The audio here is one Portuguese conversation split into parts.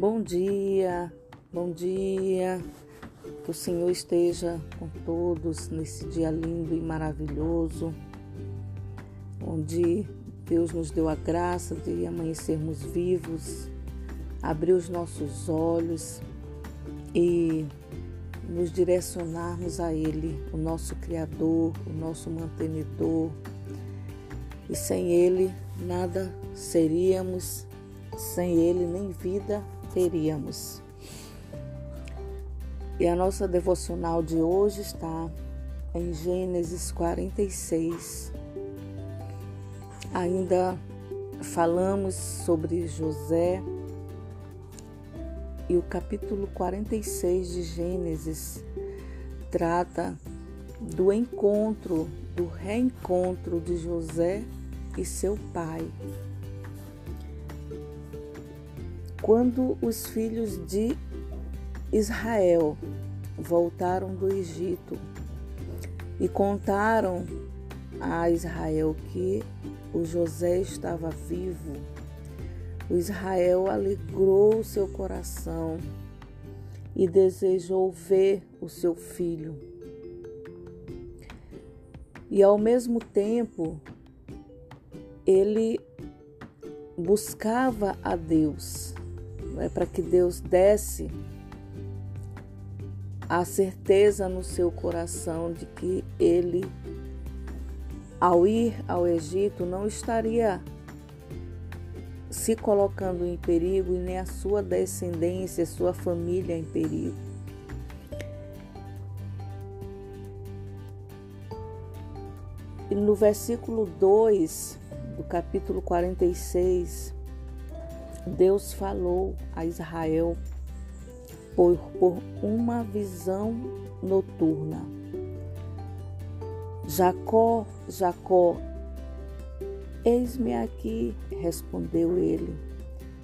Bom dia, bom dia. Que o Senhor esteja com todos nesse dia lindo e maravilhoso, onde Deus nos deu a graça de amanhecermos vivos, abrir os nossos olhos e nos direcionarmos a Ele, o nosso Criador, o nosso mantenedor. E sem Ele nada seríamos, sem Ele nem vida teríamos. E a nossa devocional de hoje está em Gênesis 46. Ainda falamos sobre José e o capítulo 46 de Gênesis trata do encontro, do reencontro de José e seu pai. Quando os filhos de Israel voltaram do Egito e contaram a Israel que o José estava vivo, o Israel alegrou seu coração e desejou ver o seu filho. E ao mesmo tempo, ele buscava a Deus é para que Deus desse a certeza no seu coração de que ele, ao ir ao Egito, não estaria se colocando em perigo e nem a sua descendência, sua família em perigo. E no versículo 2 do capítulo 46, Deus falou a Israel por, por uma visão noturna. Jacó, Jacó, eis-me aqui, respondeu ele.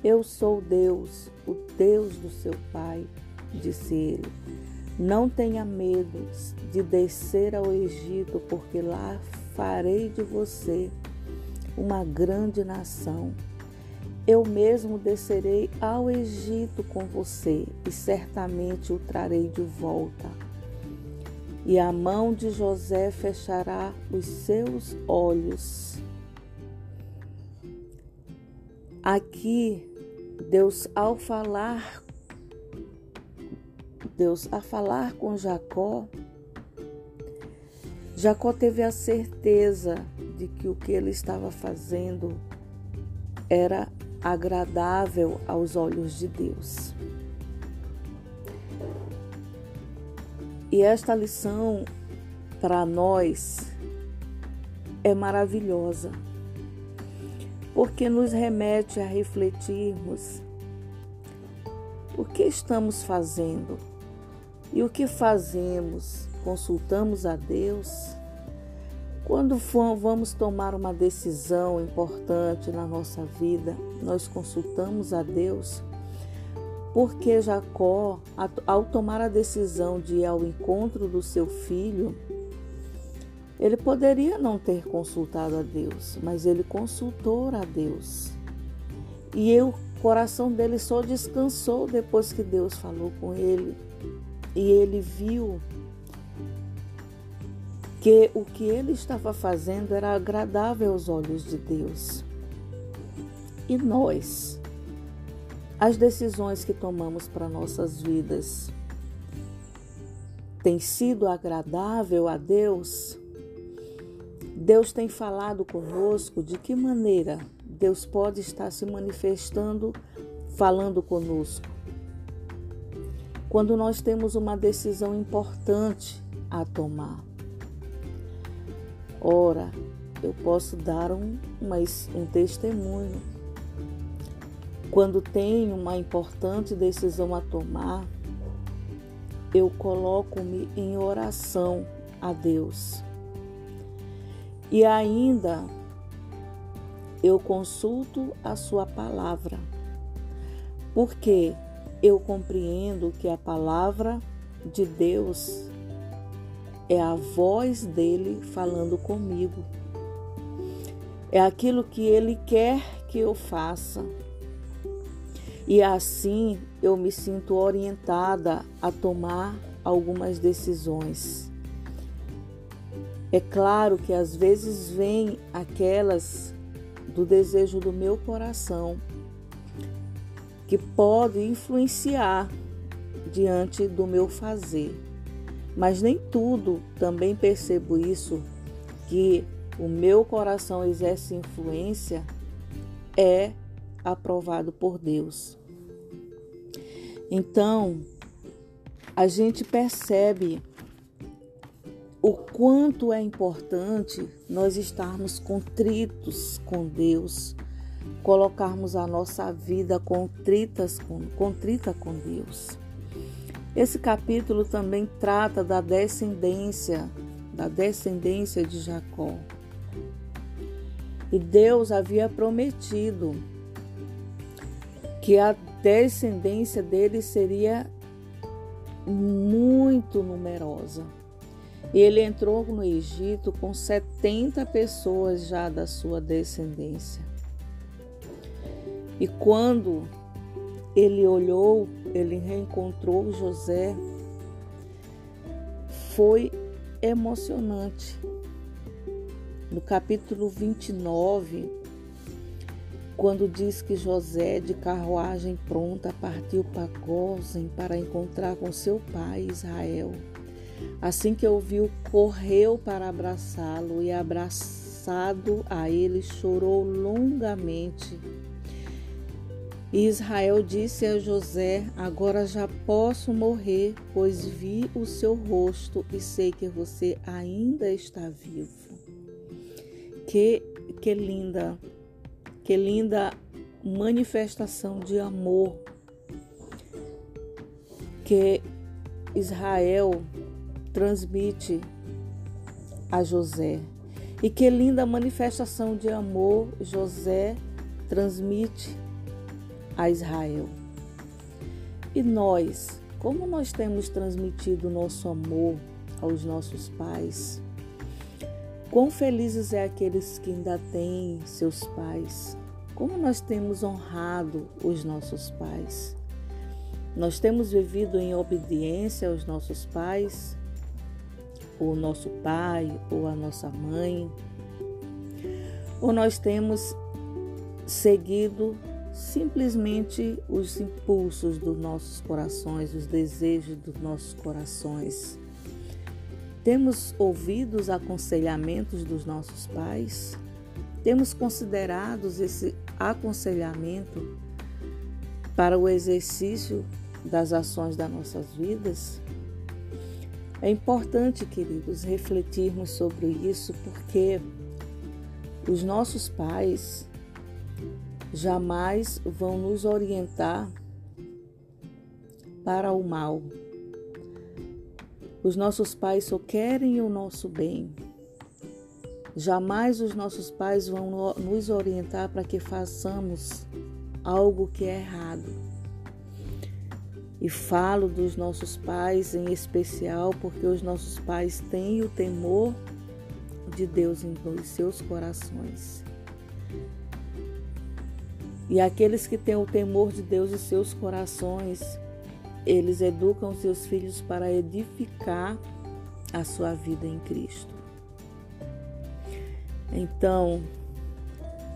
Eu sou Deus, o Deus do seu pai, disse ele. Não tenha medo de descer ao Egito, porque lá farei de você uma grande nação eu mesmo descerei ao Egito com você e certamente o trarei de volta. E a mão de José fechará os seus olhos. Aqui, Deus ao falar, Deus a falar com Jacó, Jacó teve a certeza de que o que ele estava fazendo era agradável aos olhos de Deus. E esta lição para nós é maravilhosa, porque nos remete a refletirmos o que estamos fazendo e o que fazemos. Consultamos a Deus quando vamos tomar uma decisão importante na nossa vida, nós consultamos a Deus, porque Jacó, ao tomar a decisão de ir ao encontro do seu filho, ele poderia não ter consultado a Deus, mas ele consultou a Deus. E o coração dele só descansou depois que Deus falou com ele. E ele viu que o que ele estava fazendo era agradável aos olhos de Deus. E nós, as decisões que tomamos para nossas vidas, tem sido agradável a Deus? Deus tem falado conosco de que maneira Deus pode estar se manifestando, falando conosco? Quando nós temos uma decisão importante a tomar. Ora, eu posso dar um, um testemunho. Quando tenho uma importante decisão a tomar, eu coloco-me em oração a Deus. E ainda eu consulto a Sua palavra, porque eu compreendo que a palavra de Deus é a voz dele falando comigo. É aquilo que ele quer que eu faça. E assim eu me sinto orientada a tomar algumas decisões. É claro que às vezes vem aquelas do desejo do meu coração que pode influenciar diante do meu fazer. Mas nem tudo, também percebo isso, que o meu coração exerce influência, é aprovado por Deus. Então, a gente percebe o quanto é importante nós estarmos contritos com Deus, colocarmos a nossa vida contritas com, contrita com Deus. Esse capítulo também trata da descendência, da descendência de Jacó. E Deus havia prometido que a descendência dele seria muito numerosa. Ele entrou no Egito com 70 pessoas já da sua descendência. E quando ele olhou, ele reencontrou José, foi emocionante. No capítulo 29, quando diz que José, de carruagem pronta, partiu para Gozem para encontrar com seu pai Israel. Assim que ouviu, correu para abraçá-lo e, abraçado a ele, chorou longamente. E Israel disse a José: Agora já posso morrer, pois vi o seu rosto e sei que você ainda está vivo. Que, que linda, que linda manifestação de amor que Israel transmite a José. E que linda manifestação de amor José transmite a Israel. E nós, como nós temos transmitido nosso amor aos nossos pais? Quão felizes é aqueles que ainda têm seus pais? Como nós temos honrado os nossos pais? Nós temos vivido em obediência aos nossos pais? o nosso pai ou a nossa mãe, ou nós temos seguido simplesmente os impulsos dos nossos corações, os desejos dos nossos corações. Temos ouvido os aconselhamentos dos nossos pais? Temos considerado esse aconselhamento para o exercício das ações das nossas vidas? É importante, queridos, refletirmos sobre isso porque os nossos pais jamais vão nos orientar para o mal. Os nossos pais só querem o nosso bem. Jamais os nossos pais vão nos orientar para que façamos algo que é errado. E falo dos nossos pais em especial porque os nossos pais têm o temor de Deus em seus corações. E aqueles que têm o temor de Deus em seus corações, eles educam seus filhos para edificar a sua vida em Cristo. Então,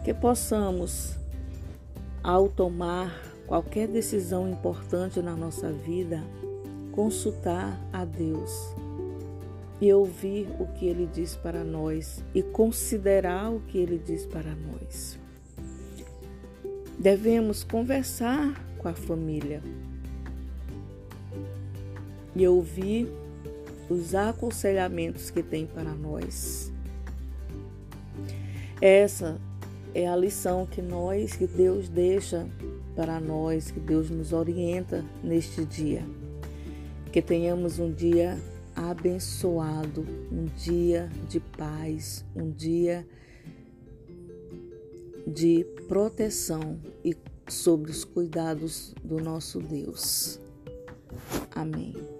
que possamos, ao tomar qualquer decisão importante na nossa vida, consultar a Deus e ouvir o que Ele diz para nós e considerar o que Ele diz para nós. Devemos conversar com a família e ouvir os aconselhamentos que tem para nós. Essa é a lição que nós, que Deus deixa para nós, que Deus nos orienta neste dia. Que tenhamos um dia abençoado, um dia de paz, um dia de proteção e sobre os cuidados do nosso Deus. Amém.